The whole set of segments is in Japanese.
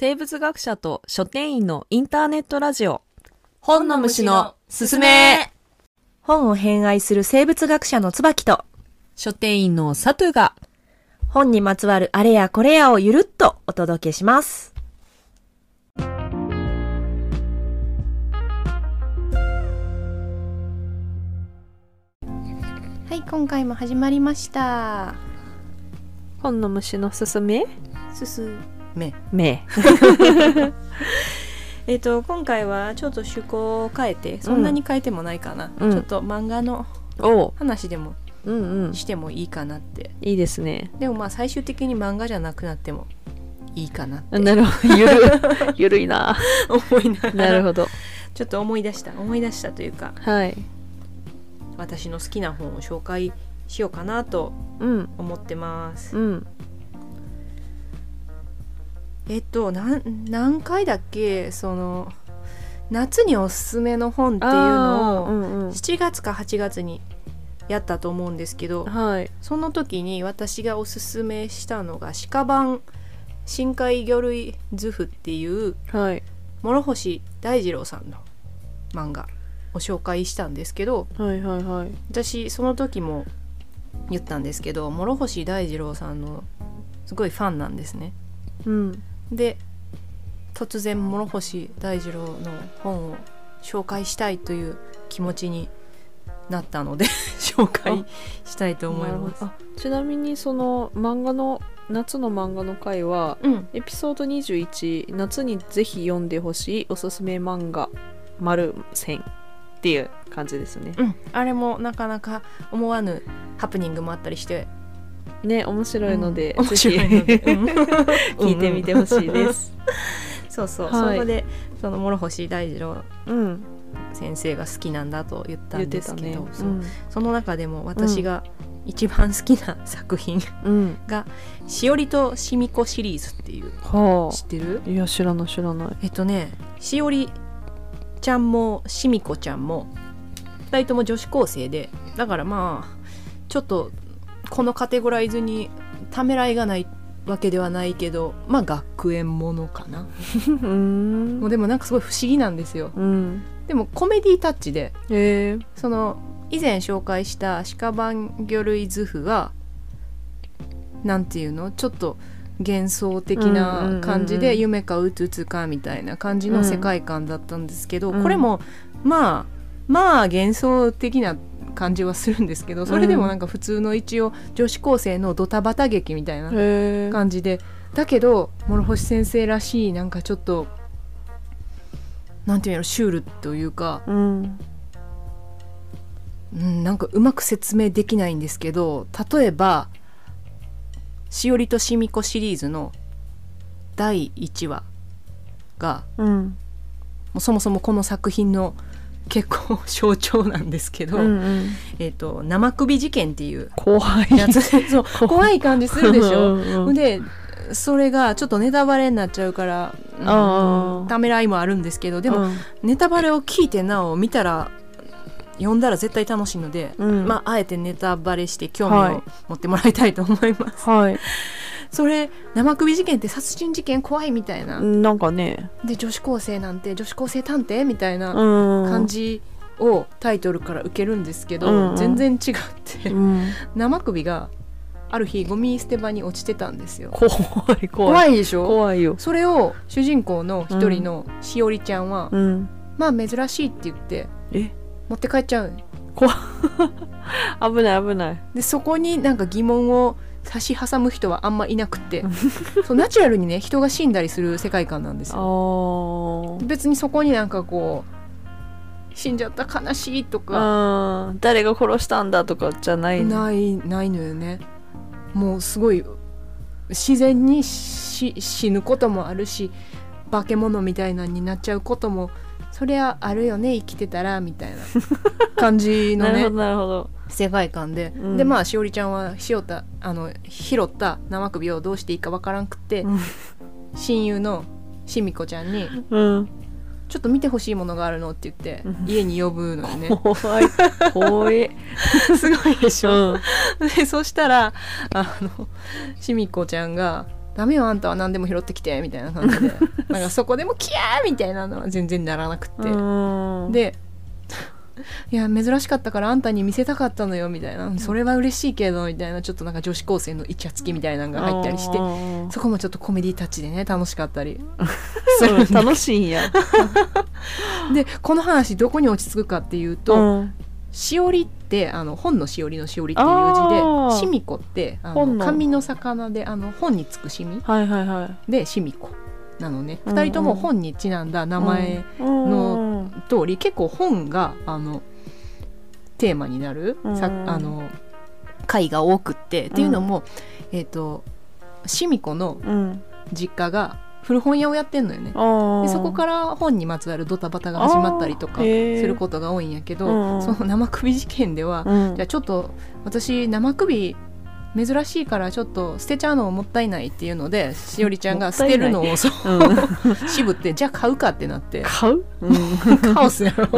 生物学者と書店員のインターネットラジオ。本の虫のすすめ。本を偏愛する生物学者の椿と。書店員のサトゥが。本にまつわるあれやこれやをゆるっとお届けします。はい、今回も始まりました。本の虫のすすめ？すすめ。め えっ、と、今回はちょっと趣向を変えて、そんなに変えてもないかな。うん。ちょっと漫画の話でもうんうん。してもいいかなって。いいですね。でもまあ最終的に漫画じゃなくなってもいいかなって。なるほど。ゆるゆるいな。思いながら。なるほど。ちょっと思い出した思い出したというかはい。私の好きな本を紹介しようかなとうん。思ってます。うんえっと何回だっけ？その夏におすすめの本っていうのを、うんうん。7月か8月にやったと思うんですけどはい。その時に私がおすすめしたのが「鹿版深海魚類図譜」っていうはい。諸星大二郎さんの漫画を紹介したんですけどはいはいはい。私その時も言ったんですけど諸星大二郎さんのすごいファンなんですね。うんで突然諸星大二郎の本を紹介したいという気持ちになったので 紹介したいと思います。あちなみにその漫画の夏の漫画の回はうん、エピソード21夏にぜひ読んでほしいおすすめ漫画丸線っていう感じですね。うん、あれもなかなか思わぬハプニングもあったりしてね面白いので、うん。面白いので、聞いてみてほしいです。そうそう、はい。そこでその諸星大二郎うん先生が好きなんだと言ったんですけど、そう。その中でも私が一番好きな作品が「しおりとしみこ」シリーズっていう。は知ってる？あいや知らない知らない。えっとねしおりちゃんもしみこちゃんも2人とも女子高生でだからまあちょっとこのカテゴライズにためらいがないわけではないけどまあ学園ものかな。うん。もうでもなんかすごい不思議なんですよ。うん。でもコメディタッチでへえ。その以前紹介した鹿版魚類図譜がなんていうの？ちょっと幻想的なうん感じで夢かうつうつかみたいな感じの世界観だったんですけど、うん。これもまあまあ幻想的な感じはするんですけどそれでもなんか普通の一応女子高生のドタバタ劇みたいな感じで。だけど諸星先生らしいなんかちょっとなんていうのシュールというかうん。うん、なんかうまく説明できないんですけど例えば「しおりとしみこ」シリーズの第1話がうん。もうそもそもこの作品の結構象徴なんですけど、うんうん。えっと生首事件っていう怖い。やつ。そう。怖い。感じするでしょ。うんうんでそれがちょっとネタバレになっちゃうから、うんためらいもあるんですけどでも、うん。ネタバレを聞いてなお見たら読んだら絶対楽しいので、うん。まああえてネタバレして興はい。味を持ってもらいたいと思います。はいそれ生首事件って殺人事件怖いみたいな、なんかね。で女子高生なんて女子高生探偵みたいなうん。感じをタイトルから受けるんですけど、うんうん。全然違って、うん。生首がある日ゴミ捨て場に落ちてたんですよ。怖い怖い。怖いでしょ？怖いよ。それを主人公の一人のしおりちゃんは、うん。まあ珍しいって言ってえ？持って帰っちゃう 危ない危ない。でそこになんか疑問を差し挟む人はあんまいなくって そうナチュラルにね人が死んだりする世界観なんですあよー。別にそこになんかこう死んじゃった悲しいとか。誰が殺したんだとかじゃないの？ないないのよね。もうすごい自然にし死ぬこともあるし化け物みたいなになっちゃうこともそりゃあるよね生きてたらみたいな感じのね。なるほどなるほど世界観で、うん。でまあしおりちゃんはしおたあの拾った生首をどうしていいかわからんくって、うん。親友のしみこちゃんにうん「ちょっと見てほしいものがあるの」って言って、うん。家に呼ぶのよね。怖い。怖い。すごいでしょ、うん。でそしたらあのしみこちゃんがダメよあんたは何でも拾ってきてみたいな感じで。なんかそこでもキャーみたいなのは全然ならなくって、うん。で いや珍しかったからあんたに見せたかったのよみたいな。それは嬉しいけどみたいな。ちょっとなんか女子高生のイチャつきみたいなのが入ったりして。うん。そこもちょっとコメディタッチでね楽しかったり。楽しいんや。でこの話どこに落ち着くかっていうと、うん。しおりってあの本のしおりのしおりっていう字でしみこってあ本の。の紙の魚であの本につくしみはいはいはい。でしみこなのね、うん2人とも本にちなんだ名前の通り、結構本があのテーマになる、さうん。あの回が多くって、っていうのもえっ、としみこのうん。実家が古本屋をやってんのよね。あでそこから本にまつわるドタバタが始まったりとかすることが多いんやけど、うん。その生首事件では、うん。じゃあちょっと私生首珍しいからちょっと捨てちゃうのもったいないっていうのでしおりちゃんが捨てるのをそううん。渋ってじゃあ買うかってなって。買う、うん、カオスやろ。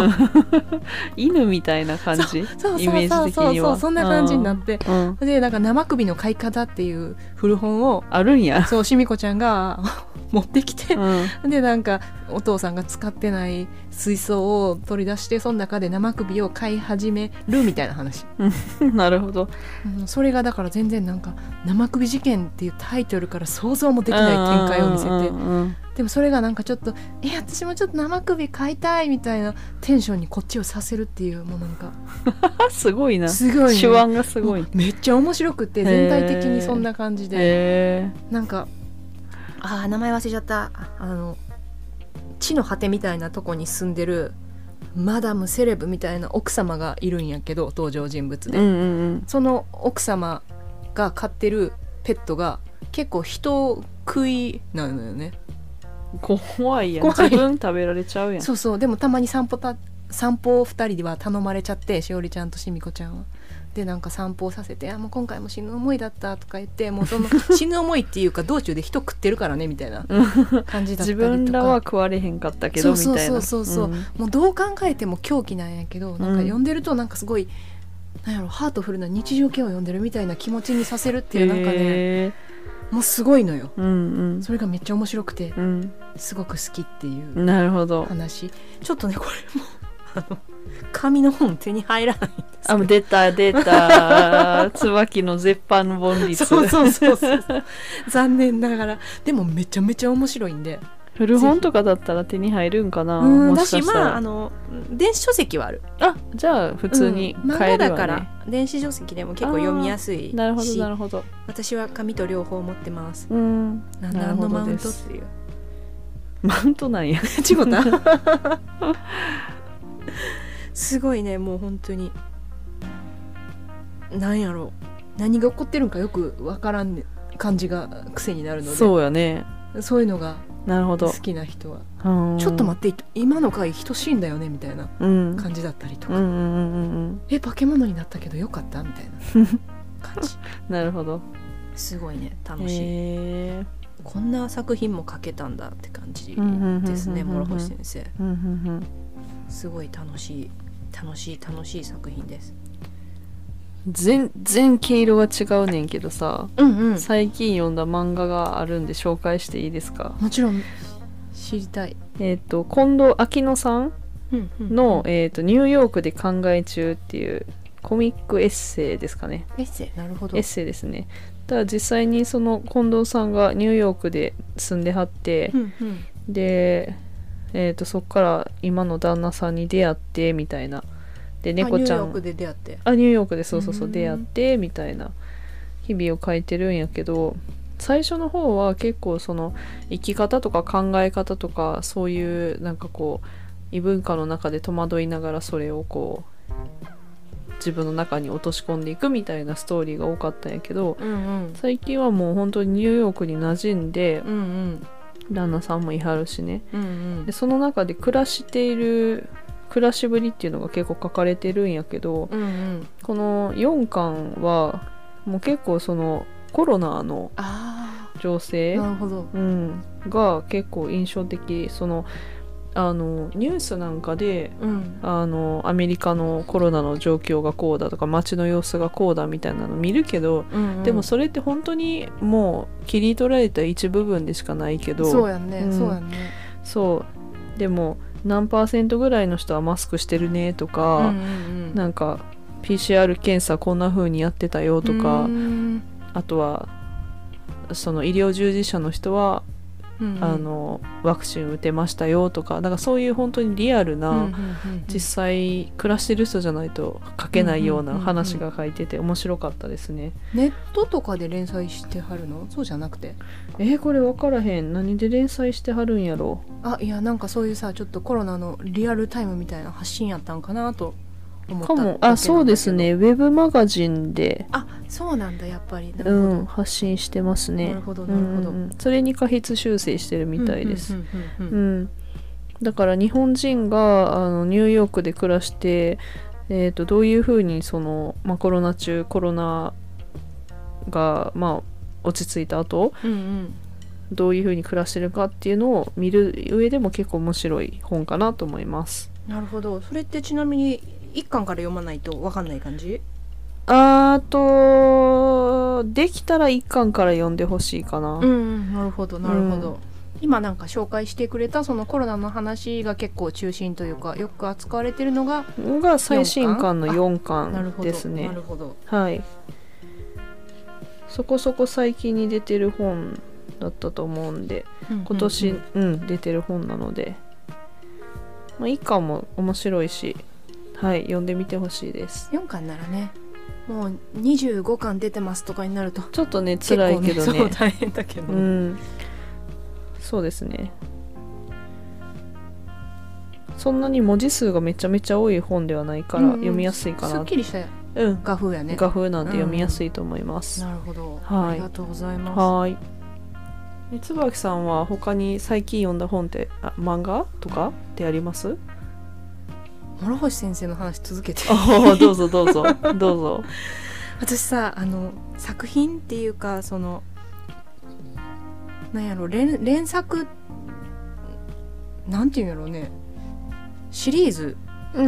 犬みたいな感じ？そうイメージ的には。そうそうそうそんな感じになって。うん。でなんか生首の買い方っていう古本をあるんや、そうしみこちゃんが 持ってきてう、ん、でなんかお父さんが使ってない水槽を取り出してその中で生首を買い始めるみたいな話、なるほど。うんそれがだから全然なんか「生首事件」っていうタイトルから想像もできない展開を見せて。でもそれがなんかちょっと「え私もちょっと生首買いたい」みたいなテンションにこっちをさせるっていうもうなんか。あ すごいな。すごい、ね、手腕がすごい。めっちゃ面白くて全体的にそんな感じで。へなんかあー名前忘れちゃった。あの地の果てみたいなとこに住んでるマダムセレブみたいな奥様がいるんやけど登場人物で、えうんうん。その奥様が飼ってるペットが結構人食いなのよね。うん怖いやん。自分食べられちゃうやん。そうそう。でもたまに散歩た散歩を2人では頼まれちゃってしおりちゃんとしみこちゃんは。でなんか散歩をさせて「あもう今回も死ぬ思いだった」とか言ってもうその 死ぬ思いっていうか道中で人食ってるからねみたいな感じだった自りとか。分らは食われへんかったけどみそうたいな。そうそうそうそうもうどう考えても狂気なんやけどなんか読んでるとなんかすごい、なんやろハートフルな日常系を読んでるみたいな気持ちにさせるっていうなんかねへもうすごいのよ。ーうん。それがめっちゃ面白くてうん。すごく好きっていううんなるほど。話。ちょっとねこれも紙の本手に入らないんですあもう出た出た。椿の絶版本率。そうそうそうそう。残念ながら。でもめちゃめちゃ面白いんで。古本とかだったら手に入るんかな？もしかしまああの電子書籍はある。あじゃあ普通にうん買えるわね、漫画だから電子書籍でも結構読みやすいし。なるほどなるほど。私は紙と両方持ってます。うん。ななるほ何のマウントっていう。マウントなんや。違った？すごいねもう本当に。なんやろ。う何が起こってるんかよくわからん感じが癖になるので。そうそうやねいうのがなるほど。好きな人は。うん。ちょっと待って今の回人死んだよねみたいなうん。感じだったりとか、え化け物になったけどよかったみたいな感じ。う んなるほど。すごいね楽しい、こんな作品も書けたんだって感じですね諸星先生。うんうんうんすごい楽しい楽しい楽しい作品です。全然毛色が違うねんけどさうんうん。最近読んだ漫画があるんで紹介していいですか？もちろん。知りたい、えっ、と近藤秋乃さんの、えーと「ニューヨークで考え中」っていうコミックエッセイですかね。エッセイ？なるほど。エッセイですね。ただ実際にその近藤さんがニューヨークで住んではってうんうん。で、えー、とそこから今の旦那さんに出会ってみたいな。で猫ちゃん。あニューヨークで出会って。あニューヨークでそうそうそううん。出会ってみたいな。日々を書いてるんやけど最初の方は結構その生き方とか考え方とかそういうなんかこう異文化の中で戸惑いながらそれをこう自分の中に落とし込んでいくみたいなストーリーが多かったんやけどうんうん。最近はもう本当にニューヨークに馴染んでうんうん旦那さんもいはるしね。うんうん。でその中で暮らしている暮らしぶりっていうのが結構書かれてるんやけどうんうん。この4巻はもう結構そのコロナのあ情勢うん、が結構印象的。そのあのニュースなんかでうん。あのアメリカのコロナの状況がこうだとか街の様子がこうだみたいなの見るけど、うんうん。でもそれって本当にもう切り取られた一部分でしかないけどそうやんね、うん。そうやんね。そう。でも何パーセントぐらいの人はマスクしてるねとうんか、うんうん。なんか PCR 検査こんな風にやってたよとか、うん。あとはその医療従事者の人は、うんうん。あのワクチン打てましたよとかだからそういう本当にリアルな、うんうんうん実際暮らしてる人じゃないと書けないような話が書いてて面白かったですね。ネットとかで連載してはるの？そうじゃなくて。えーこれ分からへん。何で連載してはるんやろあいやなんかそういうさちょっとコロナのリアルタイムみたいな発信やったんかなと思ったかも。あそうですね。ウェブマガジンで、あそうなんだやっぱり。うん、発信してますね。なるほどなるほど。うんそれに過筆修正してるみたいです、うん。だから日本人があのニューヨークで暮らして、えー、とどういうふうにその、まあ、コロナ中コロナが、まあ、落ち着いた後うんうん。どういうふうに暮らしてるかっていうのを見る上でも結構面白い本かなと思います。なるほど。それってちなみに一巻から読まないと分かんない感じ？あとできたら一巻から読んでほしいかな。うんうんなるほどなるほど、うん。今なんか紹介してくれたそのコロナの話が結構中心というかよく扱われてるのがが最新刊の4なるほど巻ですね。な。るほど。はい。そこそこ最近に出てる本だったと思うんで、今年、ううん。んうん出てる本なので、まあ、一巻も面白いし、はい、読んでみてほしいです。4巻ならねもう25巻出てますとかになるとちょっとね、辛いけどね。結構そう大変だけど、うん。そうですね。そんなに文字数がめちゃめちゃ多い本ではないから、うんうん読みやすいかな。すっきりしたうん。画風やね画風なんで読みやすいと思います。なるほど、はいありがとうございますはーい。え椿さんは他に最近読んだ本ってあ漫画とかってあります？諸星先生の話続けてどうぞどうぞどうぞ。私さあの作品っていうかそのなんやろ連連作なんていうんやろうねシリーズ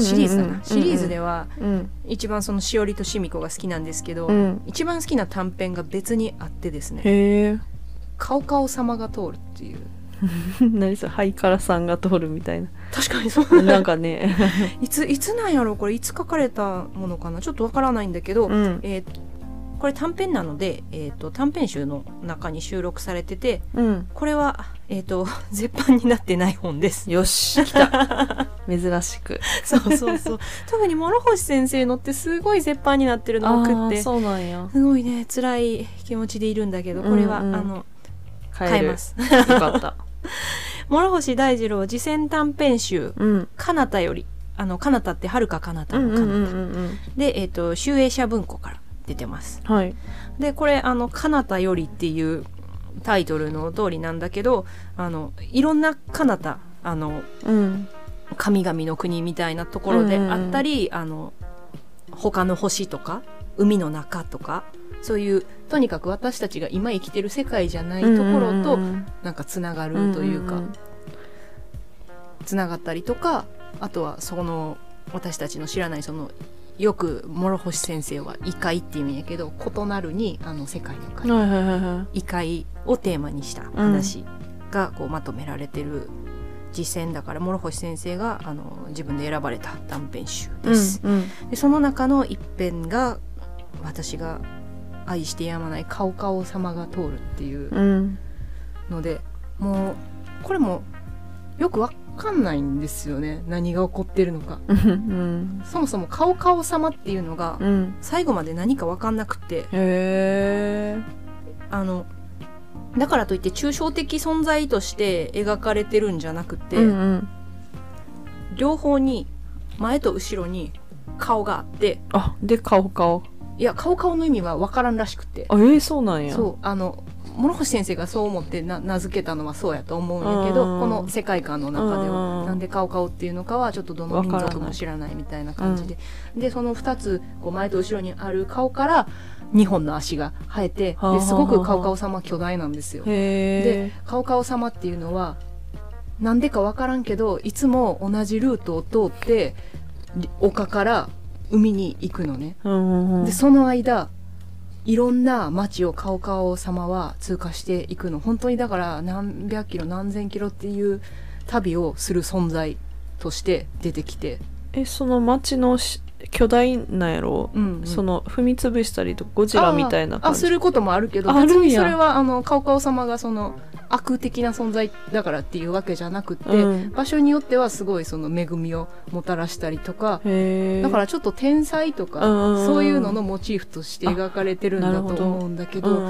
シリーズだな、シリーズでは、うん一番そのしおりとしみこが好きなんですけど、うん、一番好きな短編が別にあってですね。「カオカオ様が通る」っていう 何それハイカラさんが通るみたいな。確かにそうなんかね。いついつなんやろこれいつ書かれたものかな？ちょっとわからないんだけど、うんえーこれ短編なので、えー、と短編集の中に収録されててうん。これは、えー、と 絶版になってない本です。よし来た。珍しく。そうそうそう特に諸星先生のってすごい絶版になってるのを送ってそうなんや。すごいね辛い気持ちでいるんだけどこれは、うんうんあの変変えます。よかった。諸星大二郎次戦短編集うん。「かなた」よりあのかなたってはるかかなたのかうんうんうん。で、えー、と集英社文庫から出てます。はい。でこれあの「かなたより」っていうタイトルの通りなんだけどあのいろんなかなたあのうん。神々の国みたいなところであったり、あの他の星とか海の中とかそういうとにかく私たちが今生きてる世界じゃないところとうんなんかつながるというか、んんつながったりとかあとはその私たちの知らないそのよく諸星先生は異界っていう意味やけど異なるにあの世界の界。異界をテーマにした話がこうまとめられてる実践だから諸星先生があの自分で選ばれた短編集です。うんうんでその中の一編が私が愛してやまない「カオカオ様が通る」っていううん。のでもうこれもよくわかんないんですよね。何が起こってるのか。うん。そもそも「カオカオ様」っていうのがうん。最後まで何かわかんなくて。へえあのだからといって抽象的存在として描かれてるんじゃなくて、うんうん。両方に前と後ろに顔があってあで顔顔いや顔顔の意味は分からんらしくて。あえー、そうなんや。そうあの諸星先生がそう思ってな名付けたのはそうやと思うんやけどうん。この世界観の中でうん。はなんで顔顔っていうのかはちょっとどの民族も知らないみたいな感じで。でその2つこう前と後ろにある顔から2本の足が生えてですごく顔顔様巨大なんですよ。でカオカオ様っていうのはなんでかわからんけどいつも同じルートを通ってり丘から海に行くのね。でその間いろんな町をカオカオ様は通過していくの。本当にだから何百キロ何千キロっていう旅をする存在として出てきて、えその町のし巨大なんやろ、うんうん。その踏み潰したりとかゴジラみたいなあ感じすることもあるけど別にそれはあのカオカオ様がその悪的な存在だからっていうわけじゃなくって、うん。場所によってはすごいその恵みをもたらしたりとかだからちょっと天才とか、そういうののモチーフとして描かれてるんだと思うんだけど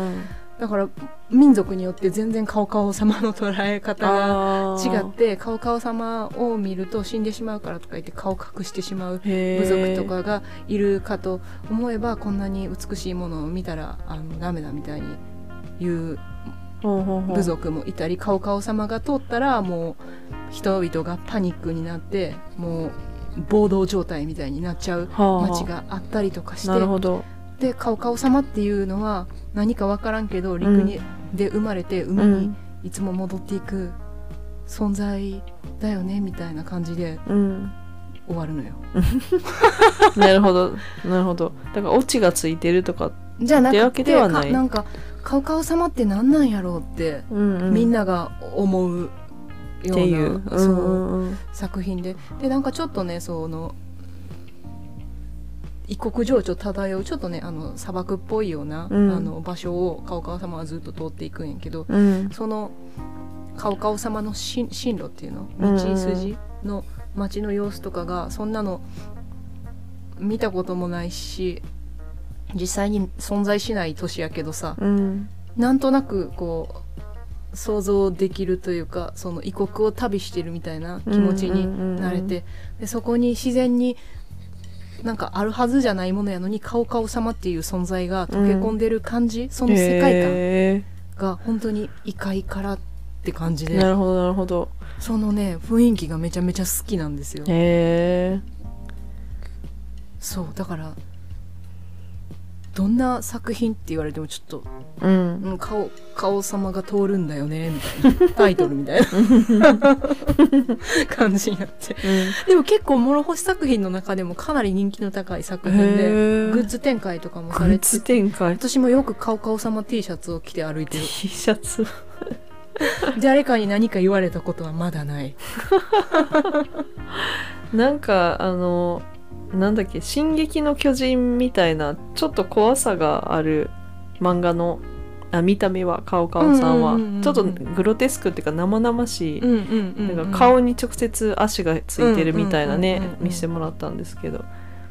だから民族によって全然カオカオ様の捉え方が違ってカオカオ様を見ると死んでしまうからとか言って顔隠してしまうへ部ー族とかがいるかと思えばこんなに美しいものを見たらあのダメだみたいに言う部族もいたりカオカオ様が通ったらもう人々がパニックになってもう暴動状態みたいになっちゃうはあ。はあ街があったりとかして。なるほど。でカオカオ様っていうのは何かわからんけど陸に、で生まれて海にうんいつも戻っていく存在だよねみたいな感じでうん。終わるのよ。なるほどなるほど。だからオチがついてるとかじゃなってわくてけではない。かなんかカオカオ様って何なんやろうって、うんうん。みんなが思うようなう。作品で。でなんかちょっとねその異国情緒漂うちょっとねあの砂漠っぽいような、うん。あの場所をカオカオ様はずっと通っていくんやけどうん。そのカオカオ様のし進路っていうの？うん。道筋の街の様子とかがそんなの見たこともないし実際に存在しない都市やけどさうん。なんとなくこう想像できるというかその異国を旅してるみたいな気持ちになれてでそこに自然になんかあるはずじゃないものやのにカオカオ様っていう存在が溶け込んでる感じ、その世界観へが本当に異界からって感じで。ーなるほどなるほど。そのね雰囲気がめちゃめちゃ好きなんですよ。へえそうだからどんな作品って言われてもちょっと、うん。うん、顔顔様が通るんだよねみたいな。タイトルみたいな。感じになって。でも結構諸星作品の中でもかなり人気の高い作品でグッズ展開とかもさグッズれてて展開。私もよく顔顔様 T シャツを着て歩いて T るシャツ。誰かに何か言われたことはまだない。なんかあのなんだっけ「進撃の巨人」みたいなちょっと怖さがある漫画のあ見た目はカオカオさんは、ちょっとグロテスクっていうか生々しい、なんか顔に直接足がついてるみたいなね、見せてもらったんですけど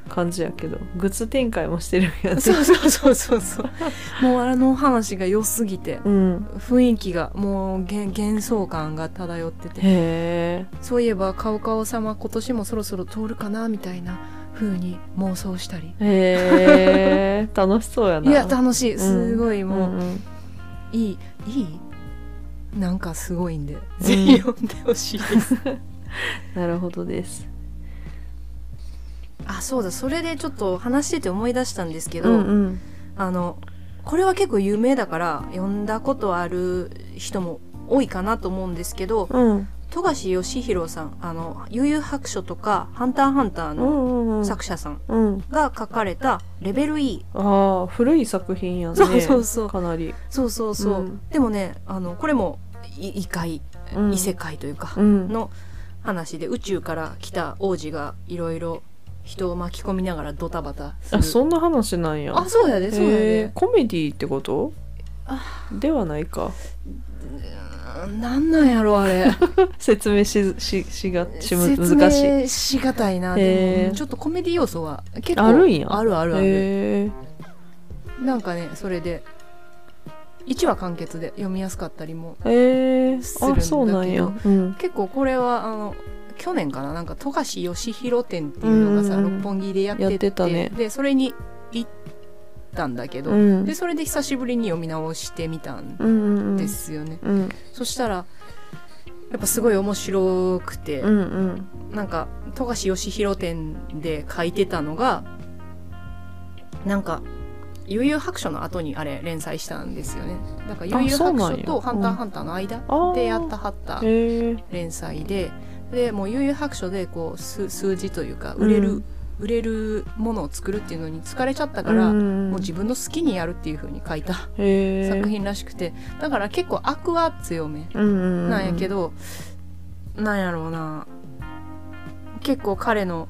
感じやけどグッズ展開もしてるんやね。そうそうそうそうそう。もうあの話が良すぎてうん。雰囲気がもう幻幻想感が漂ってて。そういえばカオカオ様今年もそろそろ通るかなみたいな風に妄想したり。へえ楽しそうやな。いや楽しい。すごいもう、うんうん。いいいいなんかすごいんで、ぜひ読んでほしいです。なるほどです。あそうだ。それでちょっと話してて思い出したんですけうど、んうん。あのこれは結構有名だから読んだことある人も多いかなと思うんですけどうん富樫義弘さんあの悠々白書とかハンターハンターうの作者さんうん。が書かれたレベル E ああ古い作品やね。そうそうそう。かなり。そうそうそう、うん。でもねあのこれもい異界、うん。異世界というか、うん。の話で宇宙から来た王子がいろいろ人を巻き込みながらドタバタする。あそんな話なんや。あそうやでそうやへでえコメディってこと？ではないか。うんなんなんやろあれ。説明しししがし難しい。明しがたいなでも。ちょっとコメディ要素は結構あるんや。あるあるある。へえなんかねそれで1話完結で読みやすかったりもするんだけどあそうなんや。うん。結構これはあの去年かな？なんか富樫義弘展っていうのがさ、うんうんうん。六本木でやっててでそれに行ったんだけど、うん。でそれで久しぶりに読み直してみたんうんうんうん。ですよね、うん。そしたらやっぱすごい面白くて、うんうん。なんか富樫義弘展で書いてたのがなんか悠々白書の後にあれ連載したんですよね。だからあ悠々白書とハンターうん。ハンターの間でやったはった連載ででもう悠々白書でこう数数字というか売れる、うん売れるものを作るっていうのに疲れちゃったから、うん。もう自分の好きにやるっていう風に書いた作品らしくて。だから結構悪は強めうんうんうんなんやけど、なんやろうな。結構彼の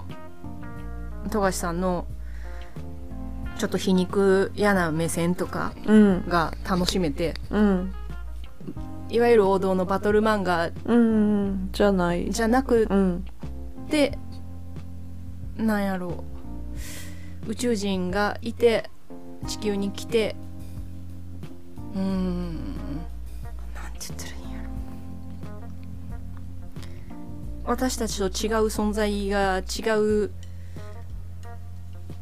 富樫さんのちょっと皮肉嫌な目線とかうん。が楽しめてうん。いわゆる王道のバトル漫画うんうん。じゃない。じゃなくうん。てなんやろう。宇宙人がいて地球に来てうーん。なんて言ったらいいんやろ。私たちと違う存在が違う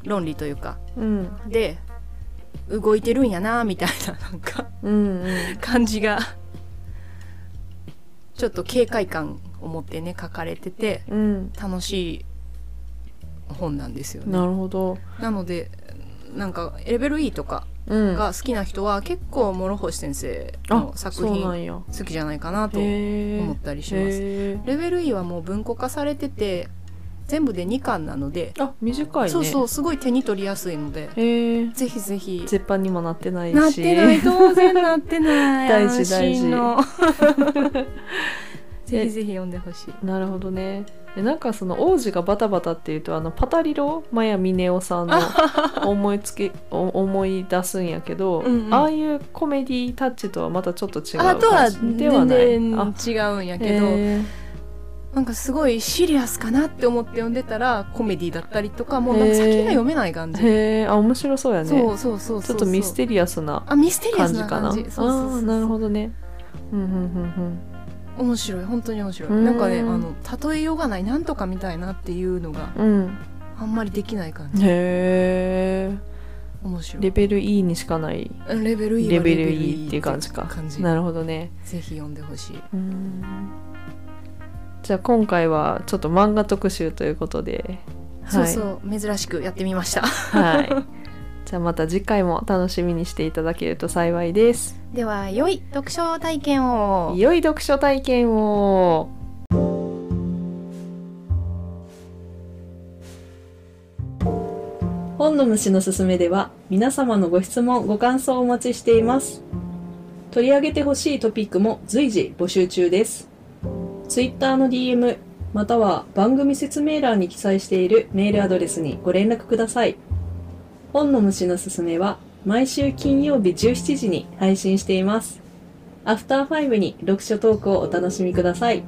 論理というかうん。で動いてるんやなみたいななんかうんうん。感じがちょっと警戒感を持ってね書かれててうん。楽しい本なんですよね。なるほど。なのでなんかレベル E とかうん。が好きな人は結構諸星先生あの作品好きじゃないかなと思ったりします。レベル E はもう文庫化されてて全部で2巻なので、あ短いね。そうそうすごい手に取りやすいのでぜひぜひ。絶版にもなってないし。なってない。当然なってない。大事大事 ぜひぜひ読んでほしい。なるほどね。でなんかその王子がバタバタっていうとあのパタリロマヤミネオさんの 思いつきお思い出すんやけどうんうん。ああいうコメディタッチとはまたちょっと違う感じ全ではない？違うんやけど、へなんかすごいシリアスかなって思って読んでたらコメディだったりとかもうなんか先が読めない感じ、ーへー。あ面白そうやね。そうそうそうそうちょっとミステリアスなあミステリアスな感じ。かな？感じそうそうそうあーなるほどね。うんうんうん面白い本当に面白い。うん。なんかねあの例えようがないなんとかみたいなっていうのがうん。うんあんまりできない感じ。へえ。面白い。レベル E にしかない。レベル E はレベル E っていう感じか。感じ。なるほどね。ぜひ読んでほしい。うん。じゃあ今回はちょっと漫画特集ということで。そうそう珍しくやってみました。はい。じゃあまた次回も楽しみにしていただけると幸いです。では良い読書体験を。良い読書体験を。本の虫のすすめでは皆様のご質問ご感想をお待ちしています。取り上げてほしいトピックも随時募集中です。ツイッターの DM または番組説明欄に記載しているメールアドレスにご連絡ください。本の虫のすすめは毎週金曜日17時に配信していますアフターファイブに読書トークをお楽しみください。